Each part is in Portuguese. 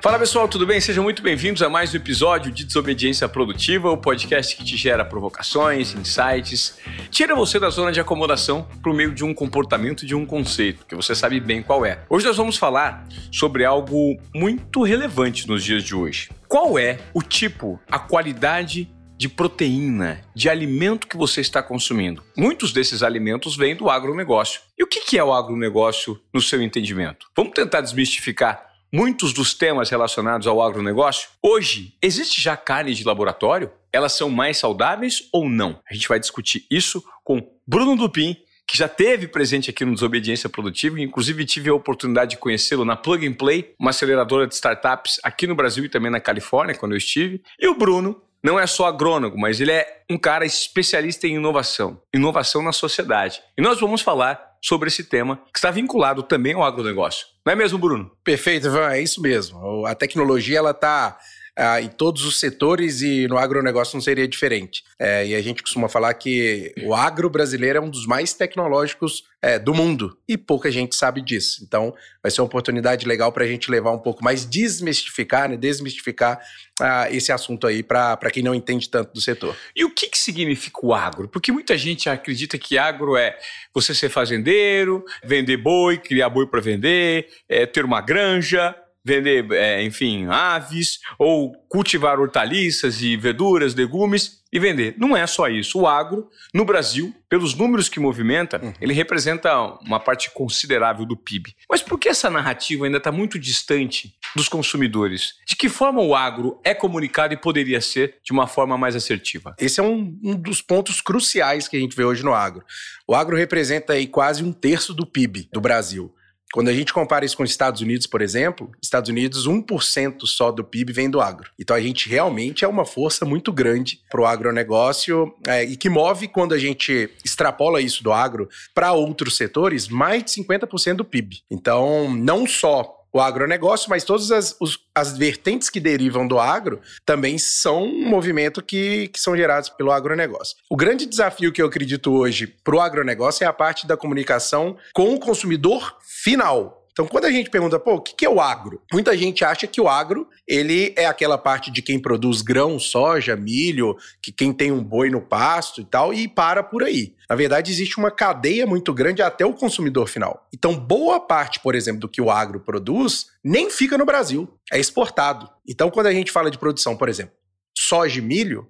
Fala pessoal, tudo bem? Sejam muito bem-vindos a mais um episódio de Desobediência Produtiva, o podcast que te gera provocações, insights, tira você da zona de acomodação por meio de um comportamento, de um conceito, que você sabe bem qual é. Hoje nós vamos falar sobre algo muito relevante nos dias de hoje. Qual é o tipo, a qualidade de proteína, de alimento que você está consumindo. Muitos desses alimentos vêm do agronegócio. E o que é o agronegócio no seu entendimento? Vamos tentar desmistificar muitos dos temas relacionados ao agronegócio. Hoje, existe já carne de laboratório? Elas são mais saudáveis ou não? A gente vai discutir isso com Bruno Dupin, que já teve presente aqui no Desobediência Produtiva, inclusive tive a oportunidade de conhecê-lo na Plug and Play, uma aceleradora de startups aqui no Brasil e também na Califórnia, quando eu estive. E o Bruno não é só agrônomo, mas ele é um cara especialista em inovação, inovação na sociedade. E nós vamos falar sobre esse tema que está vinculado também ao agronegócio. Não é mesmo, Bruno? Perfeito, Ivan, é isso mesmo. A tecnologia ela está ah, em todos os setores e no agronegócio não seria diferente. É, e a gente costuma falar que o agro brasileiro é um dos mais tecnológicos é, do mundo e pouca gente sabe disso. Então, vai ser uma oportunidade legal para a gente levar um pouco mais, desmistificar, né, desmistificar ah, esse assunto aí para quem não entende tanto do setor. E o que, que significa o agro? Porque muita gente acredita que agro é você ser fazendeiro, vender boi, criar boi para vender, é, ter uma granja vender, é, enfim, aves, ou cultivar hortaliças e verduras, legumes e vender. Não é só isso. O agro, no Brasil, pelos números que movimenta, uhum. ele representa uma parte considerável do PIB. Mas por que essa narrativa ainda está muito distante dos consumidores? De que forma o agro é comunicado e poderia ser de uma forma mais assertiva? Esse é um, um dos pontos cruciais que a gente vê hoje no agro. O agro representa aí quase um terço do PIB do Brasil. Quando a gente compara isso com os Estados Unidos, por exemplo, Estados Unidos, 1% só do PIB vem do agro. Então a gente realmente é uma força muito grande para o agronegócio é, e que move, quando a gente extrapola isso do agro para outros setores, mais de 50% do PIB. Então, não só o agronegócio, mas todas as, os, as vertentes que derivam do agro também são um movimento que, que são gerados pelo agronegócio. O grande desafio que eu acredito hoje para o agronegócio é a parte da comunicação com o consumidor final. Então, quando a gente pergunta, pô, o que é o agro? Muita gente acha que o agro, ele é aquela parte de quem produz grão, soja, milho, que quem tem um boi no pasto e tal, e para por aí. Na verdade, existe uma cadeia muito grande até o consumidor final. Então, boa parte, por exemplo, do que o agro produz, nem fica no Brasil, é exportado. Então, quando a gente fala de produção, por exemplo, soja e milho,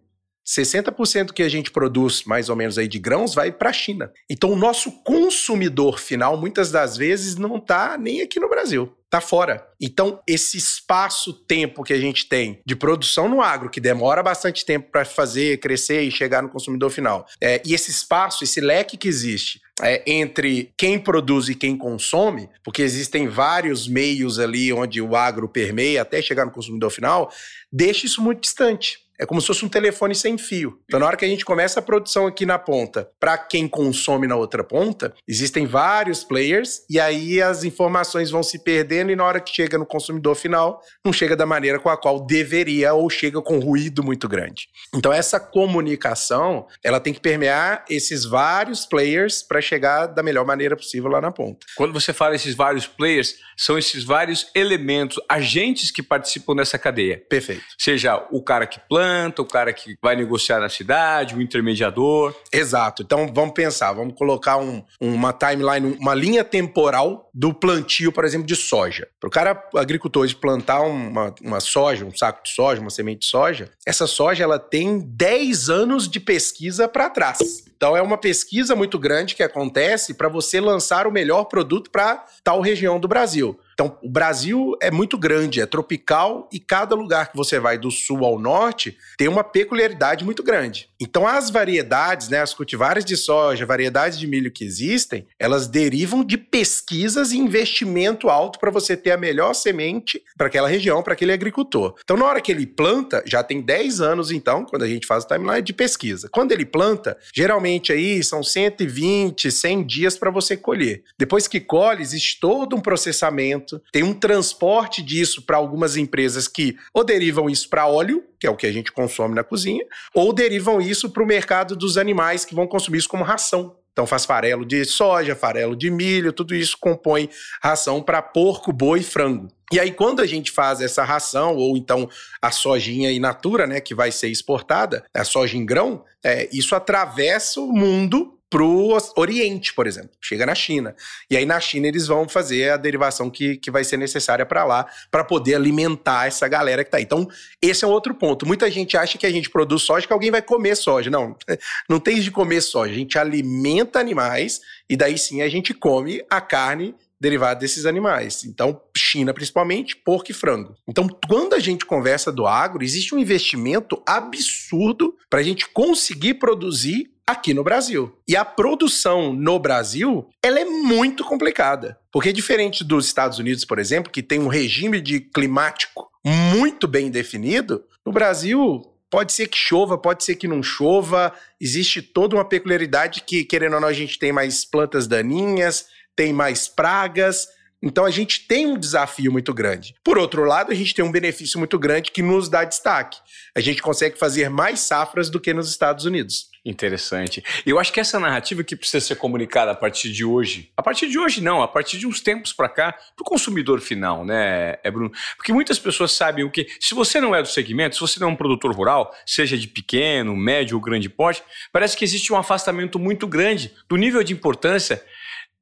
60% que a gente produz, mais ou menos aí de grãos, vai para a China. Então o nosso consumidor final, muitas das vezes, não está nem aqui no Brasil está fora. Então, esse espaço-tempo que a gente tem de produção no agro, que demora bastante tempo para fazer, crescer e chegar no consumidor final, é, e esse espaço, esse leque que existe é, entre quem produz e quem consome, porque existem vários meios ali onde o agro permeia até chegar no consumidor final, deixa isso muito distante. É como se fosse um telefone sem fio. Então, na hora que a gente começa a produção aqui na ponta, para quem consome na outra ponta, existem vários players e aí as informações vão se perdendo e na hora que chega no consumidor final, não chega da maneira com a qual deveria ou chega com ruído muito grande. Então, essa comunicação, ela tem que permear esses vários players para chegar da melhor maneira possível lá na ponta. Quando você fala esses vários players, são esses vários elementos, agentes que participam dessa cadeia. Perfeito. Seja o cara que planta planta, o cara que vai negociar na cidade, o intermediador. Exato. Então vamos pensar, vamos colocar um, uma timeline, uma linha temporal do plantio, por exemplo, de soja. Para o cara agricultor de plantar uma, uma soja, um saco de soja, uma semente de soja, essa soja ela tem 10 anos de pesquisa para trás. Então é uma pesquisa muito grande que acontece para você lançar o melhor produto para tal região do Brasil. Então, o Brasil é muito grande, é tropical e cada lugar que você vai do sul ao norte tem uma peculiaridade muito grande. Então, as variedades, né, as cultivares de soja, variedades de milho que existem, elas derivam de pesquisas e investimento alto para você ter a melhor semente para aquela região, para aquele agricultor. Então, na hora que ele planta, já tem 10 anos então, quando a gente faz o timeline de pesquisa. Quando ele planta, geralmente aí são 120, 100 dias para você colher. Depois que colhe, existe todo um processamento tem um transporte disso para algumas empresas que ou derivam isso para óleo, que é o que a gente consome na cozinha, ou derivam isso para o mercado dos animais que vão consumir isso como ração. Então faz farelo de soja, farelo de milho, tudo isso compõe ração para porco, boi e frango. E aí, quando a gente faz essa ração, ou então a sojinha in natura, né, que vai ser exportada, a soja em grão, é, isso atravessa o mundo para o Oriente, por exemplo. Chega na China. E aí, na China, eles vão fazer a derivação que, que vai ser necessária para lá, para poder alimentar essa galera que está aí. Então, esse é outro ponto. Muita gente acha que a gente produz soja que alguém vai comer soja. Não, não tem de comer soja. A gente alimenta animais e daí sim a gente come a carne derivada desses animais. Então, China principalmente, porco e frango. Então, quando a gente conversa do agro, existe um investimento absurdo para a gente conseguir produzir aqui no Brasil. E a produção no Brasil, ela é muito complicada. Porque diferente dos Estados Unidos, por exemplo, que tem um regime de climático muito bem definido, no Brasil Pode ser que chova, pode ser que não chova. Existe toda uma peculiaridade que, querendo ou não, a gente tem mais plantas daninhas, tem mais pragas. Então a gente tem um desafio muito grande. Por outro lado, a gente tem um benefício muito grande que nos dá destaque. A gente consegue fazer mais safras do que nos Estados Unidos. Interessante. Eu acho que essa narrativa que precisa ser comunicada a partir de hoje, a partir de hoje não, a partir de uns tempos para cá, para o consumidor final, né, é Bruno? Porque muitas pessoas sabem o que. Se você não é do segmento, se você não é um produtor rural, seja de pequeno, médio ou grande porte, parece que existe um afastamento muito grande do nível de importância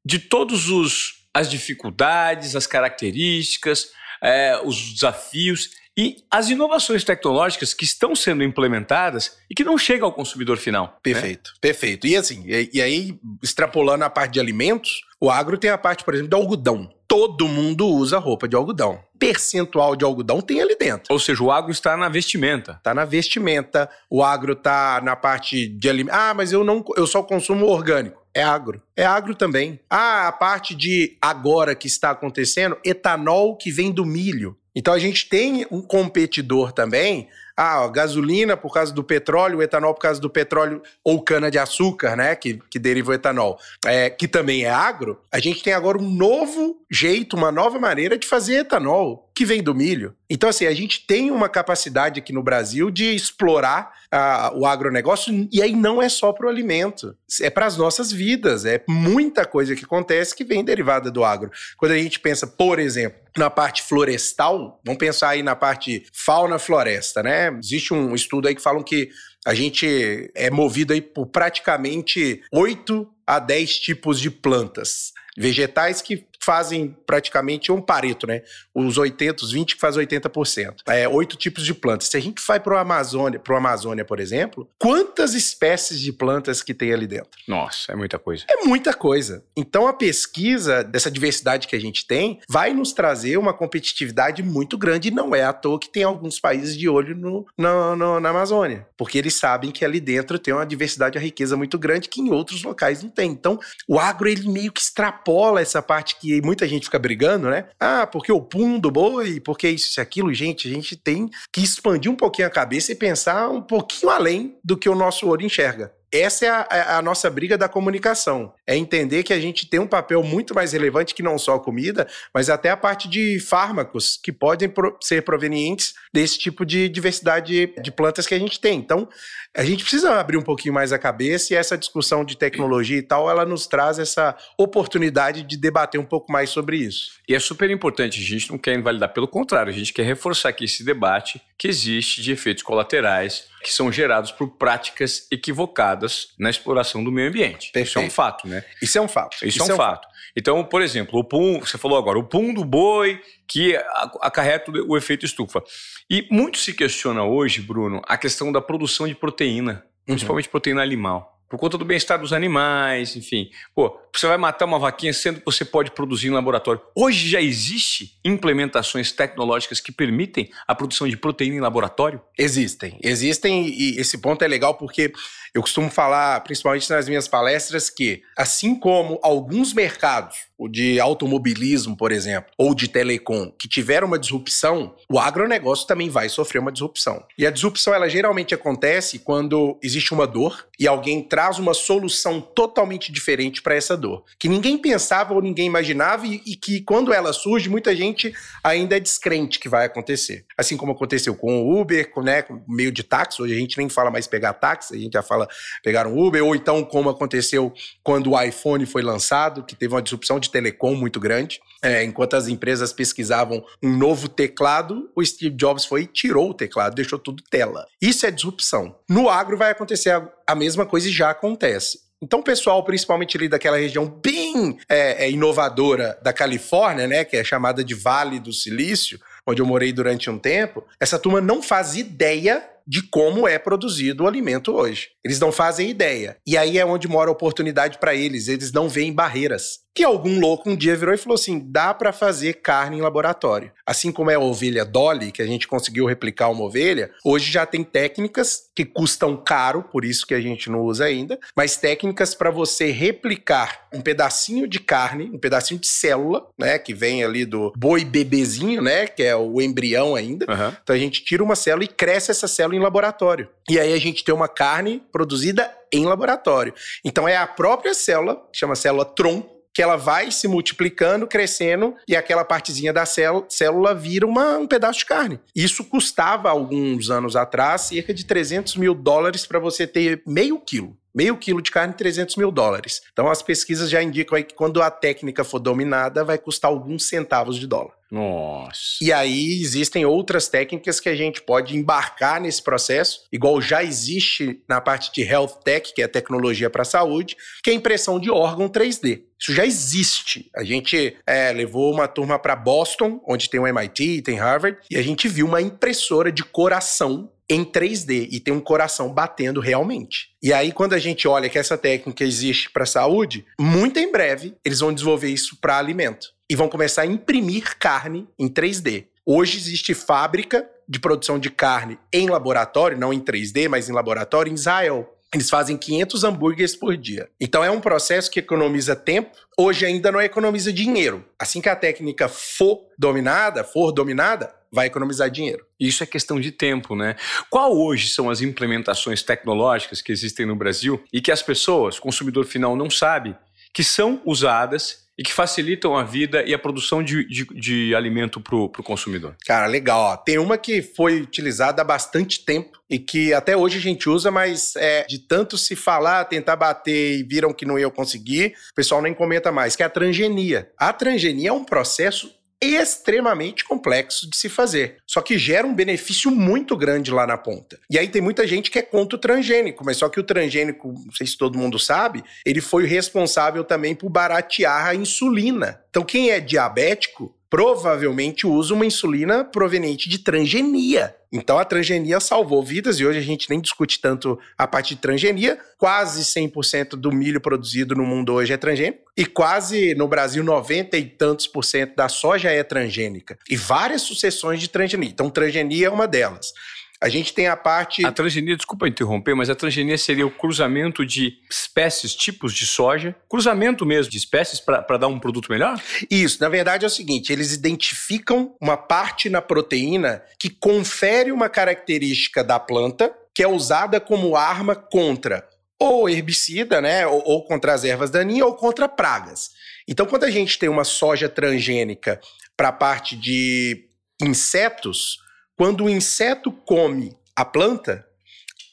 de todos os as dificuldades, as características, é, os desafios e as inovações tecnológicas que estão sendo implementadas e que não chegam ao consumidor final. Né? Perfeito, né? perfeito. E assim, e, e, aí, extrapolando a parte de alimentos, o agro tem a parte, por exemplo, do algodão. Todo mundo usa roupa de algodão. Percentual de algodão tem ali dentro. Ou seja, o agro está na vestimenta. Está na vestimenta, o agro está na parte de alimentos. Ah, mas eu não eu só consumo orgânico. É agro. É agro também. Ah, a parte de agora que está acontecendo, etanol que vem do milho. Então a gente tem um competidor também. Ah, ó, gasolina por causa do petróleo, etanol por causa do petróleo ou cana-de-açúcar, né, que, que deriva o etanol, é, que também é agro, a gente tem agora um novo jeito, uma nova maneira de fazer etanol, que vem do milho. Então, assim, a gente tem uma capacidade aqui no Brasil de explorar uh, o agronegócio, e aí não é só para o alimento, é para as nossas vidas, é muita coisa que acontece que vem derivada do agro. Quando a gente pensa, por exemplo, na parte florestal, vamos pensar aí na parte fauna-floresta, né? Existe um estudo aí que falam que a gente é movido aí por praticamente 8 a 10 tipos de plantas vegetais que fazem praticamente um pareto, né? Os 80, os 20 que faz 80%. É, oito tipos de plantas. Se a gente vai para o Amazônia, para Amazônia, por exemplo, quantas espécies de plantas que tem ali dentro? Nossa, é muita coisa. É muita coisa. Então a pesquisa dessa diversidade que a gente tem vai nos trazer uma competitividade muito grande e não é à toa que tem alguns países de olho no, no, no, na Amazônia, porque eles sabem que ali dentro tem uma diversidade, uma riqueza muito grande que em outros locais não tem. Então o agro ele meio que extrapola essa parte que muita gente fica brigando, né? Ah, porque o pum do boi, porque isso e aquilo. Gente, a gente tem que expandir um pouquinho a cabeça e pensar um pouquinho além do que o nosso olho enxerga. Essa é a, é a, nossa briga da comunicação. É entender que a gente tem um papel muito mais relevante que não só a comida, mas até a parte de fármacos que podem pro, ser provenientes desse tipo de diversidade de plantas que a gente tem. Então, a gente precisa abrir um pouquinho mais a cabeça e essa discussão de tecnologia e tal, ela nos traz essa oportunidade de debater um pouco mais sobre isso. E é super importante, a gente não quer invalidar, pelo contrário, a gente quer reforçar aqui esse debate que existe de efeitos colaterais que são gerados por práticas equivocadas na exploração do meio ambiente. Perfeito. Isso é um fato, né? Isso é um fato. Isso, Isso é, um, é um fato. fato. Então, por exemplo, o pum, você falou agora, o pum do boi que acarreta o efeito estufa. E muito se questiona hoje, Bruno, a questão da produção de proteína, uhum. principalmente proteína animal por conta do bem-estar dos animais, enfim. Pô, você vai matar uma vaquinha sendo que você pode produzir em laboratório. Hoje já existe implementações tecnológicas que permitem a produção de proteína em laboratório? Existem, existem e esse ponto é legal porque eu costumo falar, principalmente nas minhas palestras, que assim como alguns mercados, o de automobilismo, por exemplo, ou de telecom, que tiveram uma disrupção, o agronegócio também vai sofrer uma disrupção. E a disrupção, ela geralmente acontece quando existe uma dor e alguém traz uma solução totalmente diferente para essa dor, que ninguém pensava ou ninguém imaginava e, e, que quando ela surge, muita gente ainda é descrente que vai acontecer. Assim como aconteceu com o Uber, com, né, meio de táxi, hoje a gente nem fala mais pegar táxi, a gente já fala pegar um Uber, ou então como aconteceu quando o iPhone foi lançado, que teve uma disrupção de telecom muito grande. É, enquanto as empresas pesquisavam um novo teclado, o Steve Jobs foi e tirou o teclado, deixou tudo tela. Isso é disrupção. No agro vai acontecer a, mesma coisa já acontece. Então, o pessoal, principalmente ali daquela região bem é, é, inovadora da Califórnia, né, que é chamada de Vale do Silício, onde eu morei durante um tempo, essa turma não faz ideia de como é produzido o alimento hoje. Eles não fazem ideia. E aí é onde mora a oportunidade para eles. Eles não veem barreiras. Que algum louco um dia virou e falou assim: dá para fazer carne em laboratório. Assim como é a ovelha Dolly, que a gente conseguiu replicar uma ovelha, hoje já tem técnicas que custam caro, por isso que a gente não usa ainda, mas técnicas para você replicar um pedacinho de carne, um pedacinho de célula, né, que vem ali do boi bebezinho, né, que é o embrião ainda. Uhum. Então a gente tira uma célula e cresce essa célula em laboratório. E aí a gente tem uma carne produzida em laboratório. Então é a própria célula, chama célula tronco, que ela vai se multiplicando, crescendo, e aquela partezinha da célula vira uma, um pedaço de carne. Isso custava, alguns anos atrás, cerca de 300 mil dólares para você ter meio quilo. Meio quilo de carne, 300 mil dólares. Então, as pesquisas já indicam que quando a técnica for dominada, vai custar alguns centavos de dólar. Nossa. E aí existem outras técnicas que a gente pode embarcar nesse processo, igual já existe na parte de health tech, que é tecnologia para a saúde, que é impressão de órgão 3D. Isso já existe. A gente é, levou uma turma para Boston, onde tem o MIT, tem Harvard, e a gente viu uma impressora de coração em 3D e tem um coração batendo realmente. E aí, quando a gente olha que essa técnica existe para saúde, muito em breve eles vão desenvolver isso para alimento e vão começar a imprimir carne em 3D. Hoje existe fábrica de produção de carne em laboratório, não em 3D, mas em laboratório em Israel. Eles fazem 500 hambúrgueres por dia. Então é um processo que economiza tempo. Hoje ainda não economiza dinheiro. Assim que a técnica for dominada, for dominada, vai economizar dinheiro. Isso é questão de tempo, né? Qual hoje são as implementações tecnológicas que existem no Brasil e que as pessoas, consumidor final, não sabe que são usadas e que facilitam a vida e a produção de, de, de alimento para o consumidor? Cara, legal. Ó. Tem uma que foi utilizada há bastante tempo e que até hoje a gente usa, mas é, de tanto se falar, tentar bater e viram que não ia conseguir, o pessoal nem comenta mais, que é a transgenia. A transgenia é um processo extremamente complexo de se fazer. Só que gera um benefício muito grande lá na ponta. E aí tem muita gente que é contra o transgênico, mas só que o transgênico, não sei se todo mundo sabe, ele foi responsável também por baratear a insulina. Então quem é diabético provavelmente usa uma insulina proveniente de transgenia. Então a transgenia salvou vidas e hoje a gente nem discute tanto a parte de transgenia. Quase 100% do milho produzido no mundo hoje é transgênico e quase no Brasil 90 e tantos por cento da soja é transgênica e várias sucessões de transgenia. Então transgenia é uma delas. A gente tem a parte. A transgenia, desculpa interromper, mas a transgenia seria o cruzamento de espécies, tipos de soja, cruzamento mesmo de espécies para dar um produto melhor? Isso, na verdade é o seguinte: eles identificam uma parte na proteína que confere uma característica da planta que é usada como arma contra ou herbicida, né, ou, ou contra as ervas daninhas ou contra pragas. Então, quando a gente tem uma soja transgênica para a parte de insetos, quando o inseto come a planta,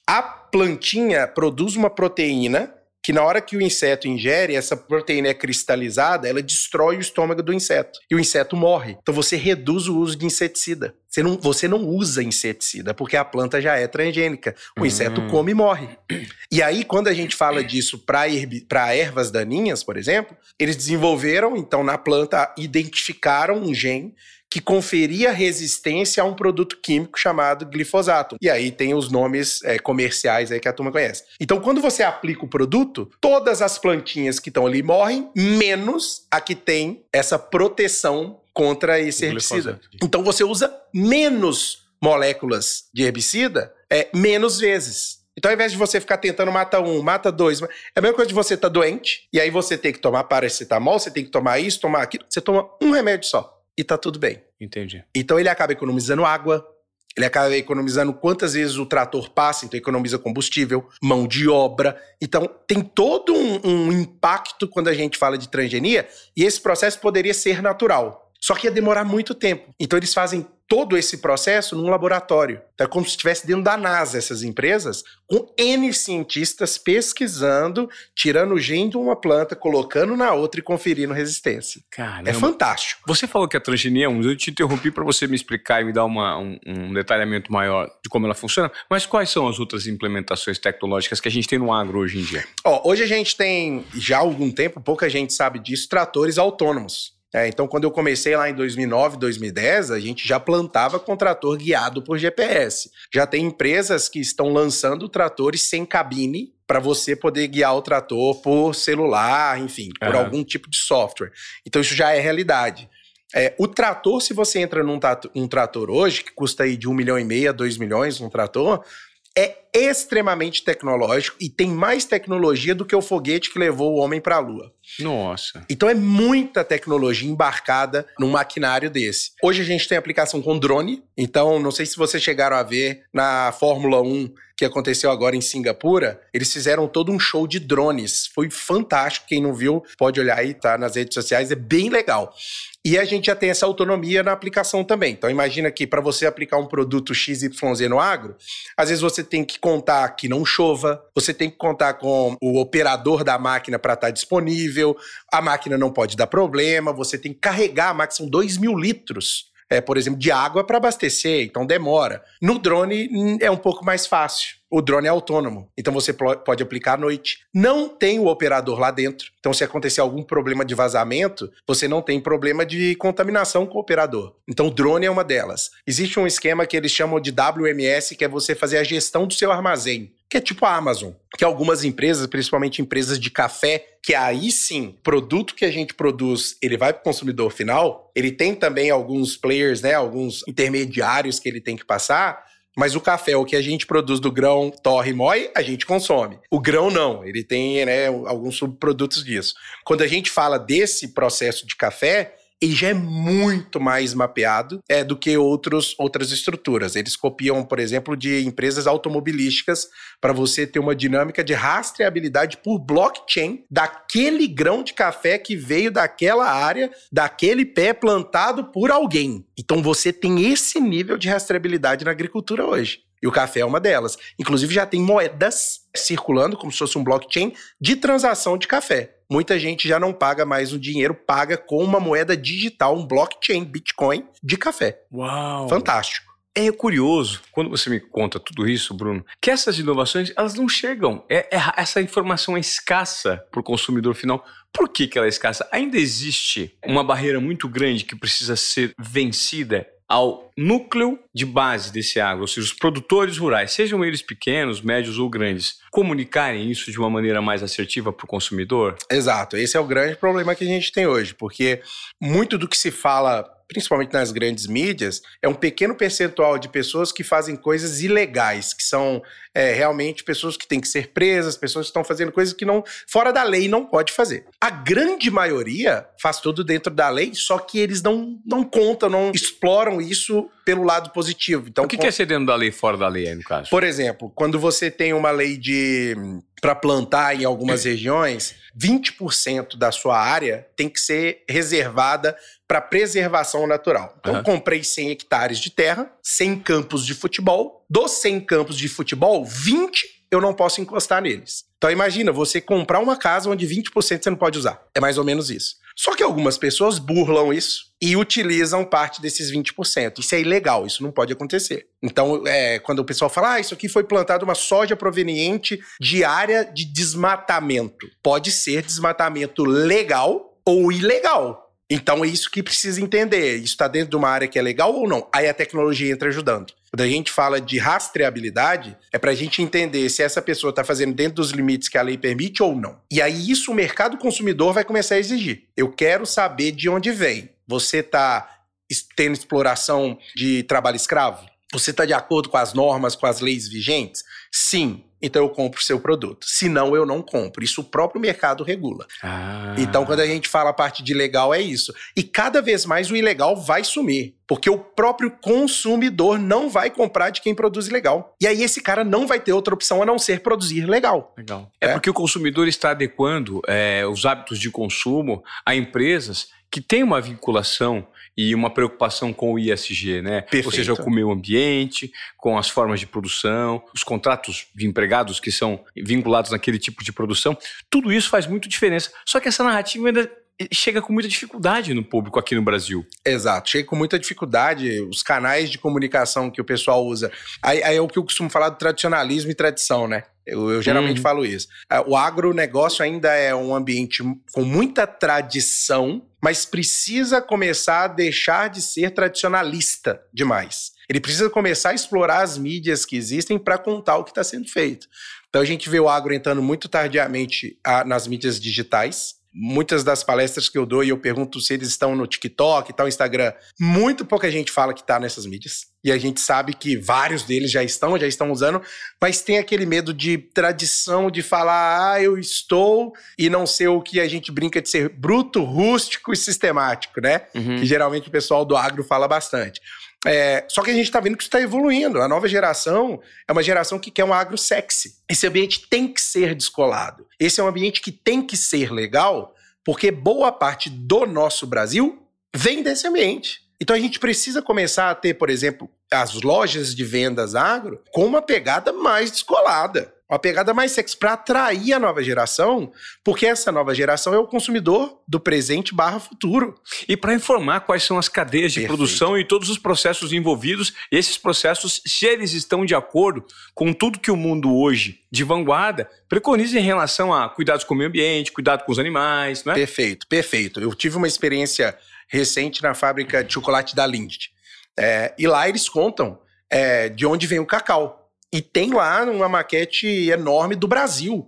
a plantinha produz uma proteína que na hora que o inseto ingere, essa proteína é cristalizada, ela destrói o estômago do inseto. E o inseto morre. Então você reduz o uso de inseticida. Você não, você não usa inseticida, porque a planta já é transgênica. O inseto hum. come e morre. E aí, quando a gente fala disso para ervas daninhas, por exemplo, eles desenvolveram, então, na planta, identificaram um gene que conferia resistência a um produto químico chamado glifosato. E aí tem os nomes é, comerciais aí que a turma conhece. Então, quando você aplica o produto, todas as plantinhas que estão ali morrem, menos a que tem essa proteção contra esse herbicida. Então, você usa menos moléculas de herbicida é, menos vezes. Então, ao invés de você ficar tentando matar um, mata dois, é a mesma coisa de você estar tá doente, e aí você tem que tomar paracetamol, você tem que tomar isso, tomar aquilo. Você toma um remédio só e tá tudo bem. Entendi. Então ele acaba economizando água, Ele acaba economizando quantas vezes o trator passa, então economiza combustível, mão de obra. Então tem todo um, um impacto quando a gente fala de transgenia, e esse processo poderia ser natural. Só que ia demorar muito tempo. Então eles fazem todo esse processo num laboratório. Então, é como se estivesse dentro da NASA, essas empresas, com N cientistas pesquisando, tirando o gene de uma planta, colocando na outra e conferindo resistência. Caramba. É fantástico. Você falou que a transgenia é um, eu te interrompi para você me explicar e me dar uma, um, um, detalhamento maior de como ela funciona, mas quais são as outras implementações tecnológicas que a gente tem no agro hoje em dia? Ó, hoje a gente tem, já há algum tempo, pouca gente sabe disso, tratores autônomos. É, então, quando eu comecei lá em 2009, 2010, a gente já plantava com trator guiado por GPS. Já tem empresas que estão lançando tratores sem cabine para você poder guiar o trator por celular, enfim, por uhum. algum tipo de software. Então, isso já é realidade. É, o trator, se você entra num trator, um trator hoje, que custa aí de um milhão e meio a dois milhões um trator, é extremamente tecnológico e tem mais tecnologia do que o foguete que levou o homem para a Lua. Nossa. Então é muita tecnologia embarcada num maquinário desse. Hoje a gente tem aplicação com drone, então não sei se vocês chegaram a ver na Fórmula 1 que aconteceu agora em Singapura, eles fizeram todo um show de drones. Foi fantástico. Quem não viu, pode olhar aí, tá nas redes sociais, é bem legal. E a gente já tem essa autonomia na aplicação também. Então imagina que para você aplicar um produto XYZ no agro, às vezes você tem que contar que não chova, você tem que contar com o operador da máquina para estar tá disponível, a máquina não pode dar problema, você tem que carregar a máquina, são 2 mil litros é, por exemplo, de água para abastecer, então demora. No drone hum, é um pouco mais fácil. O drone é autônomo, então você pode aplicar à noite. Não tem o operador lá dentro. Então, se acontecer algum problema de vazamento, você não tem problema de contaminação com o operador. Então, o drone é uma delas. Existe um esquema que eles chamam de WMS, que é você fazer a gestão do seu armazém que é tipo a Amazon, que algumas empresas, principalmente empresas de café, que aí sim, produto que a gente produz, ele vai para o consumidor final, ele tem também alguns players, né, alguns intermediários que ele tem que passar, mas o café, o que a gente produz do grão, torre moe, a gente consome. O grão não, ele tem né, alguns subprodutos disso. Quando a gente fala desse processo de café, ele já é muito mais mapeado é, do que outros, outras estruturas. Eles copiam, por exemplo, de empresas automobilísticas para você ter uma dinâmica de rastreabilidade por blockchain daquele grão de café que veio daquela área, daquele pé plantado por alguém. Então você tem esse nível de rastreabilidade na agricultura hoje. E o café é uma delas. Inclusive, já tem moedas circulando, como se fosse um blockchain, de transação de café. Muita gente já não paga mais o dinheiro, paga com uma moeda digital, um blockchain, Bitcoin, de café. Uau! Fantástico. É curioso, quando você me conta tudo isso, Bruno, que essas inovações, elas não chegam. É, é essa informação é escassa para o consumidor final. Por que, que ela é escassa? Ainda existe uma barreira muito grande que precisa ser vencida ao núcleo de base desse agro, ou seja, os produtores rurais, sejam eles pequenos, médios ou grandes, comunicarem isso de uma maneira mais assertiva para o consumidor? Exato, esse é o grande problema que a gente tem hoje, porque muito do que se fala principalmente nas grandes mídias, é um pequeno percentual de pessoas que fazem coisas ilegais, que são é, realmente pessoas que têm que ser presas, pessoas que estão fazendo coisas que não fora da lei não pode fazer. A grande maioria faz tudo dentro da lei, só que eles não, não contam, não exploram isso pelo lado positivo. Então, o que, com... que é ser dentro da lei e fora da lei, aí, no caso? Por exemplo, quando você tem uma lei de para plantar em algumas regiões, 20% da sua área tem que ser reservada para preservação natural. Então, uhum. comprei 100 hectares de terra, 100 campos de futebol. Dos 100 campos de futebol, 20 eu não posso encostar neles. Então, imagina você comprar uma casa onde 20% você não pode usar. É mais ou menos isso. Só que algumas pessoas burlam isso e utilizam parte desses 20%. Isso é ilegal, isso não pode acontecer. Então, é, quando o pessoal fala, ah, isso aqui foi plantado uma soja proveniente de área de desmatamento. Pode ser desmatamento legal ou ilegal. Então é isso que precisa entender. Isso está dentro de uma área que é legal ou não? Aí a tecnologia entra ajudando. Quando a gente fala de rastreabilidade, é para a gente entender se essa pessoa está fazendo dentro dos limites que a lei permite ou não. E aí isso o mercado consumidor vai começar a exigir. Eu quero saber de onde vem. Você está tendo exploração de trabalho escravo? Você está de acordo com as normas, com as leis vigentes? Sim, então eu compro o seu produto. Se não, eu não compro. Isso o próprio mercado regula. Ah. Então, quando a gente fala a parte de legal, é isso. E cada vez mais o ilegal vai sumir. Porque o próprio consumidor não vai comprar de quem produz legal. E aí esse cara não vai ter outra opção a não ser produzir legal. Legal. É, é porque o consumidor está adequando é, os hábitos de consumo a empresas que têm uma vinculação e uma preocupação com o ISG, né? Perfeito. Ou seja, com o meio ambiente, com as formas de produção, os contratos de empregados que são vinculados naquele tipo de produção. Tudo isso faz muito diferença. Só que essa narrativa ainda chega com muita dificuldade no público aqui no Brasil. Exato, chega com muita dificuldade. Os canais de comunicação que o pessoal usa. Aí, aí é o que eu costumo falar do tradicionalismo e tradição, né? Eu, eu geralmente hum. falo isso. É, o agronegócio ainda é um ambiente com muita tradição, mas precisa começar a deixar de ser tradicionalista demais. Ele precisa começar a explorar as mídias que existem para contar o que está sendo feito. Então a gente vê o agro entrando muito tardiamente a, nas mídias digitais, muitas das palestras que eu dou e eu pergunto se eles estão no TikTok e tal, Instagram, muito pouca gente fala que está nessas mídias. E a gente sabe que vários deles já estão, já estão usando, mas tem aquele medo de tradição de falar, ah, eu estou, e não ser o que a gente brinca de ser bruto, rústico e sistemático, né? Uhum. Que geralmente o pessoal do agro fala bastante. É, só que a gente está vendo que isso está evoluindo. A nova geração é uma geração que quer um agro sexy. Esse ambiente tem que ser descolado. Esse é um ambiente que tem que ser legal, porque boa parte do nosso Brasil vem desse ambiente. Então a gente precisa começar a ter, por exemplo, as lojas de vendas agro com uma pegada mais descolada uma pegada mais sexy para atrair a nova geração, porque essa nova geração é o consumidor do presente barra futuro. E para informar quais são as cadeias de Perfeito. produção e todos os processos envolvidos, esses processos, se eles estão de acordo com tudo que o mundo hoje de vanguarda preconiza em relação a cuidados com o meio ambiente, cuidado com os animais, não é? Perfeito, perfeito. Eu tive uma experiência recente na fábrica de chocolate da Lindt. É, e lá eles contam é, de onde vem o cacau. E tem lá uma maquete enorme do Brasil.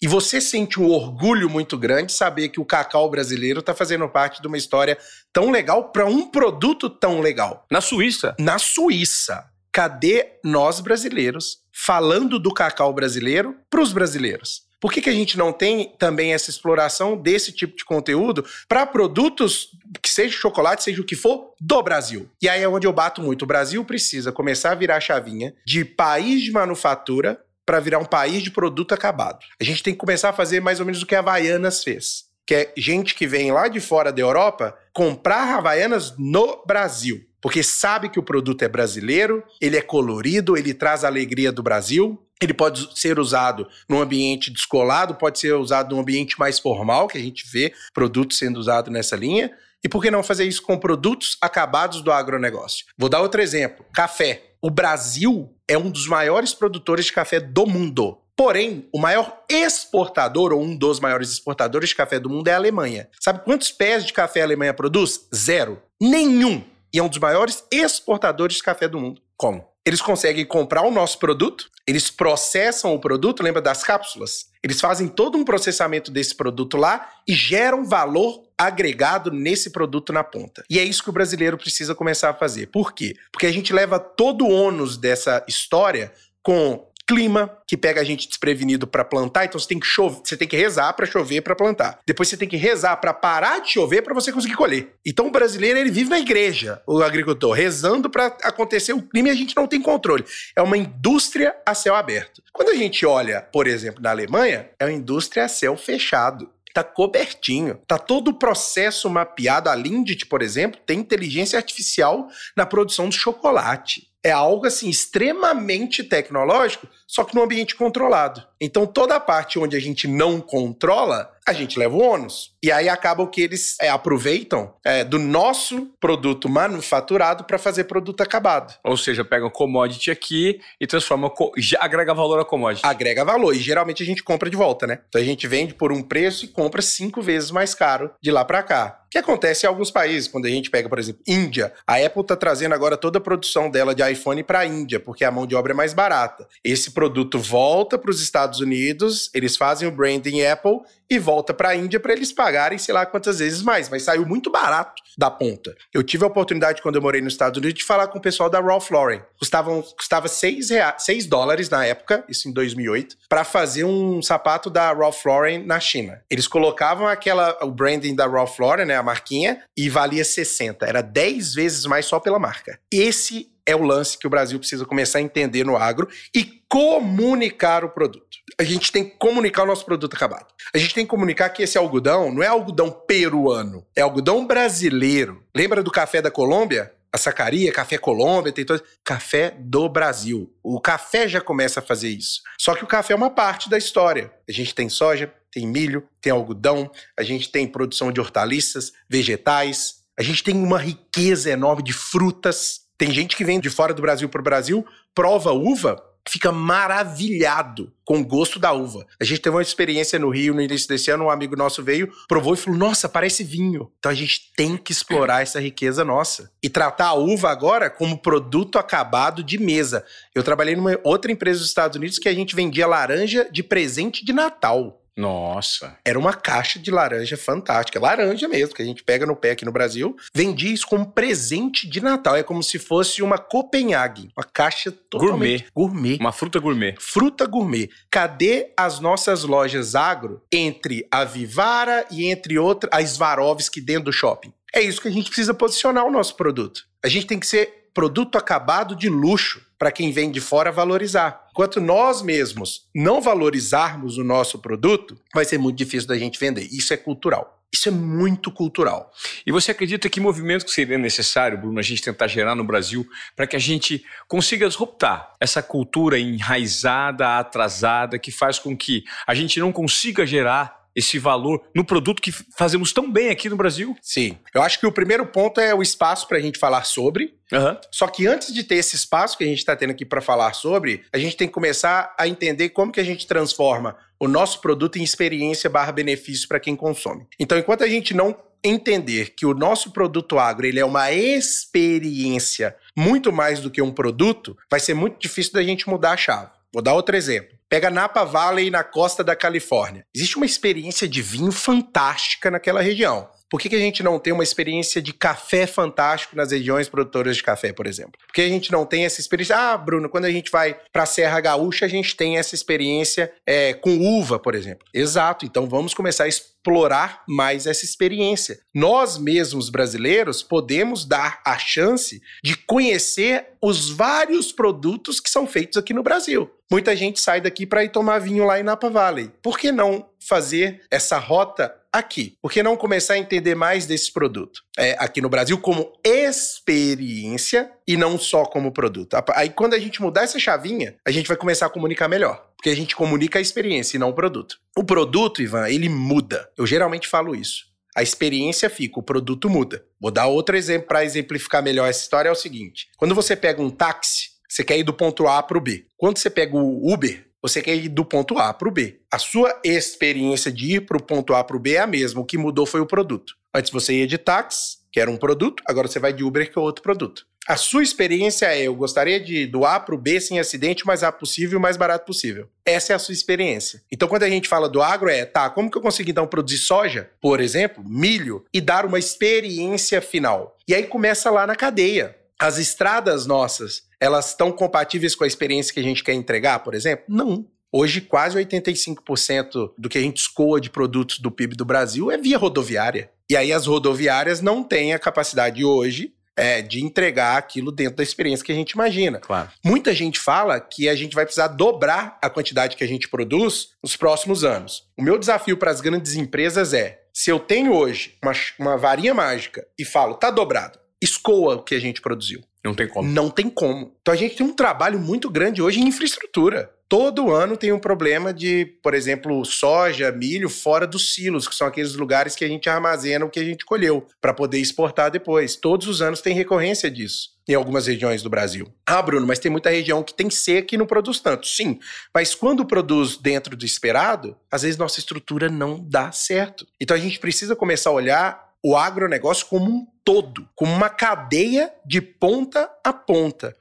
E você sente um orgulho muito grande saber que o cacau brasileiro está fazendo parte de uma história tão legal para um produto tão legal. Na Suíça? Na Suíça. Cadê nós brasileiros falando do cacau brasileiro para os brasileiros? Por que, que a gente não tem também essa exploração desse tipo de conteúdo para produtos que seja chocolate, seja o que for, do Brasil? E aí é onde eu bato muito. O Brasil precisa começar a virar a chavinha de país de manufatura para virar um país de produto acabado. A gente tem que começar a fazer mais ou menos o que a Havaianas fez. Que é gente que vem lá de fora da Europa comprar Havaianas no Brasil porque sabe que o produto é brasileiro, ele é colorido, ele traz a alegria do Brasil, ele pode ser usado num ambiente descolado, pode ser usado num ambiente mais formal, que a gente vê produtos sendo usados nessa linha. E por que não fazer isso com produtos acabados do agronegócio? Vou dar outro exemplo: café. O Brasil é um dos maiores produtores de café do mundo. Porém, o maior exportador, ou um dos maiores exportadores de café do mundo, é a Alemanha. Sabe quantos pés de café a Alemanha produz? Zero. Nenhum. E é um dos maiores exportadores de café do mundo. Como? Eles conseguem comprar o nosso produto, eles processam o produto, lembra das cápsulas? Eles fazem todo um processamento desse produto lá e geram valor agregado nesse produto na ponta. E é isso que o brasileiro precisa começar a fazer. Por quê? Porque a gente leva todo o ônus dessa história com clima, que pega a gente desprevenido para plantar, então você tem que chover, você tem que rezar para chover para plantar. Depois você tem que rezar para parar de chover para você conseguir colher. Então o brasileiro ele vive na igreja, o agricultor, rezando para acontecer o clima e a gente não tem controle. É uma indústria a céu aberto. Quando a gente olha, por exemplo, na Alemanha, é uma indústria a céu fechado tá cobertinho. Tá todo o processo mapeado. A Lindt, por exemplo, tem inteligência artificial na produção do chocolate é algo assim extremamente tecnológico, só que num ambiente controlado. Então toda a parte onde a gente não controla, a gente leva o ônus. E aí acaba o que eles é, aproveitam é, do nosso produto manufaturado para fazer produto acabado. Ou seja, pega um commodity aqui e transforma, já agrega valor a commodity. Agrega valor. E geralmente a gente compra de volta, né? Então a gente vende por um preço e compra cinco vezes mais caro de lá para cá que acontece em alguns países. Quando a gente pega, por exemplo, Índia, a Apple está trazendo agora toda a produção dela de iPhone para a Índia, porque a mão de obra é mais barata. Esse produto volta para os Estados Unidos, eles fazem o branding Apple e volta para a Índia para eles pagarem sei lá quantas vezes mais, mas saiu muito barato da ponta. Eu tive a oportunidade, quando eu morei nos Estados Unidos, de falar com o pessoal da Ralph Lauren. Custavam, custava 6, reais, 6 dólares na época, isso em 2008, para fazer um sapato da Ralph Lauren na China. Eles colocavam aquela, o branding da Ralph Lauren, né, a marquinha, e valia 60. Era 10 vezes mais só pela marca. Esse é o lance que o Brasil precisa começar a entender no agro e comunicar o produto. A gente tem que comunicar o nosso produto acabado. A gente tem que comunicar que esse algodão não é algodão peruano, é algodão brasileiro. Lembra do café da Colômbia? A sacaria, café Colômbia, tem todo. Café do Brasil. O café já começa a fazer isso. Só que o café é uma parte da história. A gente tem soja, tem milho, tem algodão, a gente tem produção de hortaliças, vegetais, a gente tem uma riqueza enorme de frutas. Tem gente que vem de fora do Brasil para o Brasil, prova uva, fica maravilhado com o gosto da uva. A gente teve uma experiência no Rio no início desse ano, um amigo nosso veio, provou e falou: Nossa, parece vinho. Então a gente tem que explorar essa riqueza nossa e tratar a uva agora como produto acabado de mesa. Eu trabalhei numa outra empresa dos Estados Unidos que a gente vendia laranja de presente de Natal. Nossa. Era uma caixa de laranja fantástica. Laranja mesmo, que a gente pega no pé aqui no Brasil. Vendia isso como presente de Natal. É como se fosse uma Copenhague. Uma caixa totalmente... Gourmet. Gourmet. Uma fruta gourmet. Fruta gourmet. Cadê as nossas lojas agro entre a Vivara e entre outras, a Swarovski dentro do shopping? É isso que a gente precisa posicionar o nosso produto. A gente tem que ser produto acabado de luxo para quem vem de fora valorizar. Enquanto nós mesmos não valorizarmos o nosso produto, vai ser muito difícil da gente vender. Isso é cultural. Isso é muito cultural. E você acredita que movimento seria necessário, Bruno, a gente tentar gerar no Brasil para que a gente consiga disruptar essa cultura enraizada, atrasada, que faz com que a gente não consiga gerar esse valor no produto que fazemos tão bem aqui no Brasil? Sim. Eu acho que o primeiro ponto é o espaço para a gente falar sobre. Uhum. Só que antes de ter esse espaço que a gente está tendo aqui para falar sobre, a gente tem que começar a entender como que a gente transforma o nosso produto em experiência barra benefício para quem consome. Então, enquanto a gente não entender que o nosso produto agro ele é uma experiência muito mais do que um produto, vai ser muito difícil da gente mudar a chave. Vou dar outro exemplo. Pega Napa Valley na costa da Califórnia. Existe uma experiência de vinho fantástica naquela região. Por que, que a gente não tem uma experiência de café fantástico nas regiões produtoras de café, por exemplo? Porque a gente não tem essa experiência. Ah, Bruno, quando a gente vai para a Serra Gaúcha, a gente tem essa experiência é, com uva, por exemplo. Exato. Então vamos começar a explorar mais essa experiência. Nós mesmos brasileiros podemos dar a chance de conhecer os vários produtos que são feitos aqui no Brasil. Muita gente sai daqui para ir tomar vinho lá em Napa Valley. Por que não fazer essa rota aqui? Por que não começar a entender mais desse produto é, aqui no Brasil como experiência e não só como produto? Aí quando a gente mudar essa chavinha, a gente vai começar a comunicar melhor. Porque a gente comunica a experiência e não o produto. O produto, Ivan, ele muda. Eu geralmente falo isso. A experiência fica, o produto muda. Vou dar outro exemplo para exemplificar melhor essa história: é o seguinte. Quando você pega um táxi, você quer ir do ponto A para o B. Quando você pega o Uber, você quer ir do ponto A para o B. A sua experiência de ir para o ponto A para o B é a mesma. O que mudou foi o produto. Antes você ia de táxi, que era um produto, agora você vai de Uber, que é outro produto. A sua experiência é: eu gostaria de ir do A para o B sem acidente o mais rápido possível e o mais barato possível. Essa é a sua experiência. Então, quando a gente fala do agro, é tá, como que eu consigo então produzir soja, por exemplo, milho, e dar uma experiência final? E aí começa lá na cadeia. As estradas nossas elas estão compatíveis com a experiência que a gente quer entregar, por exemplo? Não. Hoje, quase 85% do que a gente escoa de produtos do PIB do Brasil é via rodoviária. E aí as rodoviárias não têm a capacidade hoje é, de entregar aquilo dentro da experiência que a gente imagina. Claro. Muita gente fala que a gente vai precisar dobrar a quantidade que a gente produz nos próximos anos. O meu desafio para as grandes empresas é: se eu tenho hoje uma, uma varinha mágica e falo, tá dobrado, escoa o que a gente produziu. Não tem como. Não tem como. Então a gente tem um trabalho muito grande hoje em infraestrutura. Todo ano tem um problema de, por exemplo, soja, milho fora dos silos, que são aqueles lugares que a gente armazena o que a gente colheu para poder exportar depois. Todos os anos tem recorrência disso em algumas regiões do Brasil. Ah, Bruno, mas tem muita região que tem seca e não produz tanto. Sim, mas quando produz dentro do esperado, às vezes nossa estrutura não dá certo. Então a gente precisa começar a olhar o agronegócio como um todo, como uma cadeia de ponta a ponta.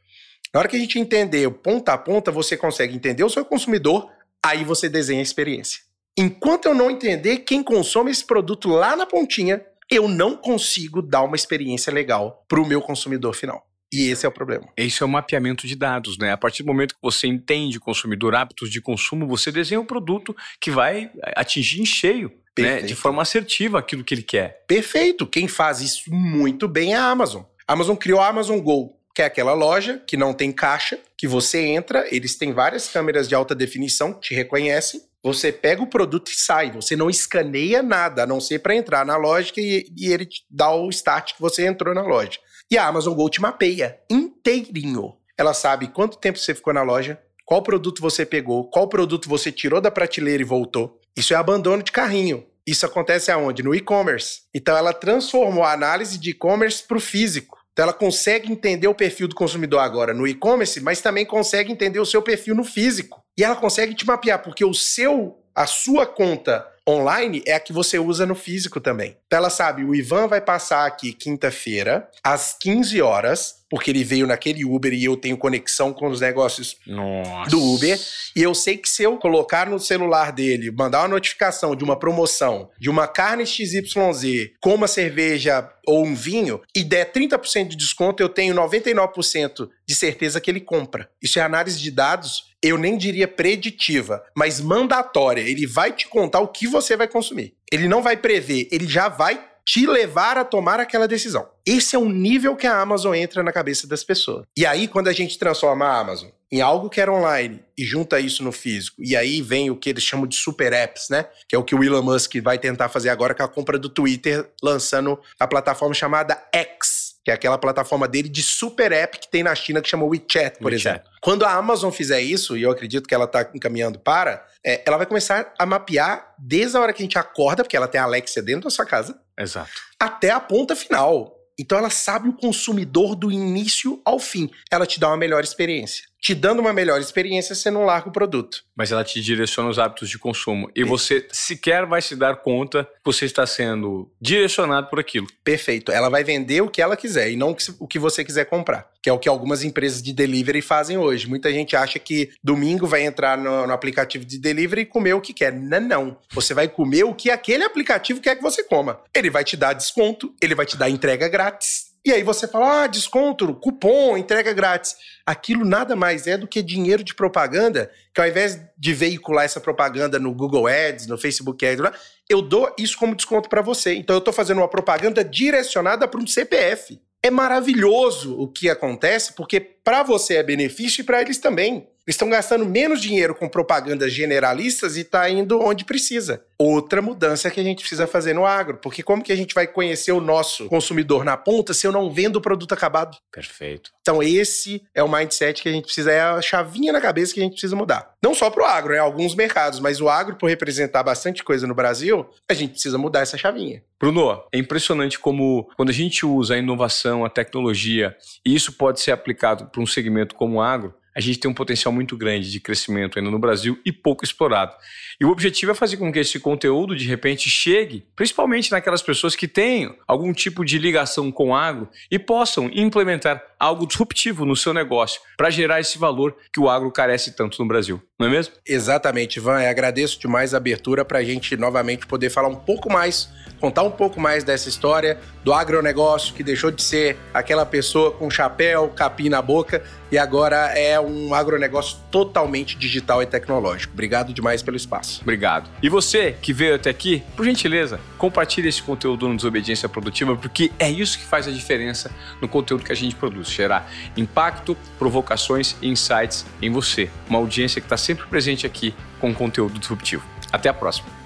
Na hora que a gente entender ponta a ponta, você consegue entender o seu consumidor, aí você desenha a experiência. Enquanto eu não entender quem consome esse produto lá na pontinha, eu não consigo dar uma experiência legal para o meu consumidor final. E esse é o problema. Esse é o mapeamento de dados, né? A partir do momento que você entende o consumidor, hábitos de consumo, você desenha um produto que vai atingir em cheio, né? de forma assertiva aquilo que ele quer. Perfeito. Quem faz isso muito bem é a Amazon. A Amazon criou a Amazon Go, que é aquela loja que não tem caixa, que você entra, eles têm várias câmeras de alta definição que te reconhecem. Você pega o produto e sai. Você não escaneia nada, a não ser para entrar na loja e, e ele te dá o start que você entrou na loja. E a Amazon Go te mapeia inteirinho. Ela sabe quanto tempo você ficou na loja, qual produto você pegou, qual produto você tirou da prateleira e voltou. Isso é abandono de carrinho. Isso acontece aonde? No e-commerce. Então ela transformou a análise de e-commerce para o físico. Então ela consegue entender o perfil do consumidor agora no e-commerce, mas também consegue entender o seu perfil no físico. E ela consegue te mapear, porque o seu, a sua conta online é a que você usa no físico também. Então ela sabe, o Ivan vai passar aqui quinta-feira, às 15 horas, porque ele veio naquele Uber e eu tenho conexão com os negócios Nossa. do Uber. E eu sei que se eu colocar no celular dele, mandar uma notificação de uma promoção de uma carne XYZ com uma cerveja ou um vinho e der 30% de desconto, eu tenho 99% de certeza que ele compra. Isso é análise de dados eu nem diria preditiva, mas mandatória. Ele vai te contar o que você vai consumir. Ele não vai prever, ele já vai te levar a tomar aquela decisão. Esse é o nível que a Amazon entra na cabeça das pessoas. E aí, quando a gente transforma a Amazon em algo que era online e junta isso no físico, e aí vem o que eles chamam de super apps, né? Que é o que o Elon Musk vai tentar fazer agora com a compra do Twitter, lançando a plataforma chamada X que é aquela plataforma dele de super app que tem na China que chama WeChat, por WeChat. exemplo. Quando a Amazon fizer isso, e eu acredito que ela está encaminhando para, é, ela vai começar a mapear desde a hora que a gente acorda, porque ela tem a Alexia dentro da sua casa, Exato. até a ponta final. Então ela sabe o consumidor do início ao fim. Ela te dá uma melhor experiência te dando uma melhor experiência, você não larga o produto. Mas ela te direciona os hábitos de consumo. E você sequer vai se dar conta que você está sendo direcionado por aquilo. Perfeito. Ela vai vender o que ela quiser e não o que você quiser comprar. Que é o que algumas empresas de delivery fazem hoje. Muita gente acha que domingo vai entrar no, no aplicativo de delivery e comer o que quer. Não, não. Você vai comer o que aquele aplicativo quer que você coma. Ele vai te dar desconto, ele vai te dar entrega grátis e aí você fala, ah, desconto, cupom, entrega grátis. Aquilo nada mais é do que dinheiro de propaganda, que ao invés de veicular essa propaganda no Google Ads, no Facebook Ads, eu dou isso como desconto para você. Então eu estou fazendo uma propaganda direcionada para um CPF. É maravilhoso o que acontece, porque para você é benefício e para eles também. Estão gastando menos dinheiro com propagandas generalistas e está indo onde precisa. Outra mudança que a gente precisa fazer no agro, porque como que a gente vai conhecer o nosso consumidor na ponta se eu não vendo o produto acabado? Perfeito. Então esse é o mindset que a gente precisa, é a chavinha na cabeça que a gente precisa mudar. Não só para o agro, é alguns mercados, mas o agro, por representar bastante coisa no Brasil, a gente precisa mudar essa chavinha. Bruno, é impressionante como quando a gente usa a inovação, a tecnologia, e isso pode ser aplicado para um segmento como o agro, a gente tem um potencial muito grande de crescimento ainda no Brasil e pouco explorado. E o objetivo é fazer com que esse conteúdo, de repente, chegue, principalmente naquelas pessoas que têm algum tipo de ligação com o agro e possam implementar algo disruptivo no seu negócio para gerar esse valor que o agro carece tanto no Brasil, não é mesmo? Exatamente, Ivan. Eu agradeço demais a abertura para a gente novamente poder falar um pouco mais, contar um pouco mais dessa história do agronegócio que deixou de ser aquela pessoa com chapéu, capim na boca e agora é um agronegócio totalmente digital e tecnológico. Obrigado demais pelo espaço. Obrigado. E você que veio até aqui, por gentileza, compartilhe esse conteúdo no Desobediência Produtiva, porque é isso que faz a diferença no conteúdo que a gente produz. Gerar impacto, provocações e insights em você. Uma audiência que está sempre presente aqui com conteúdo disruptivo. Até a próxima.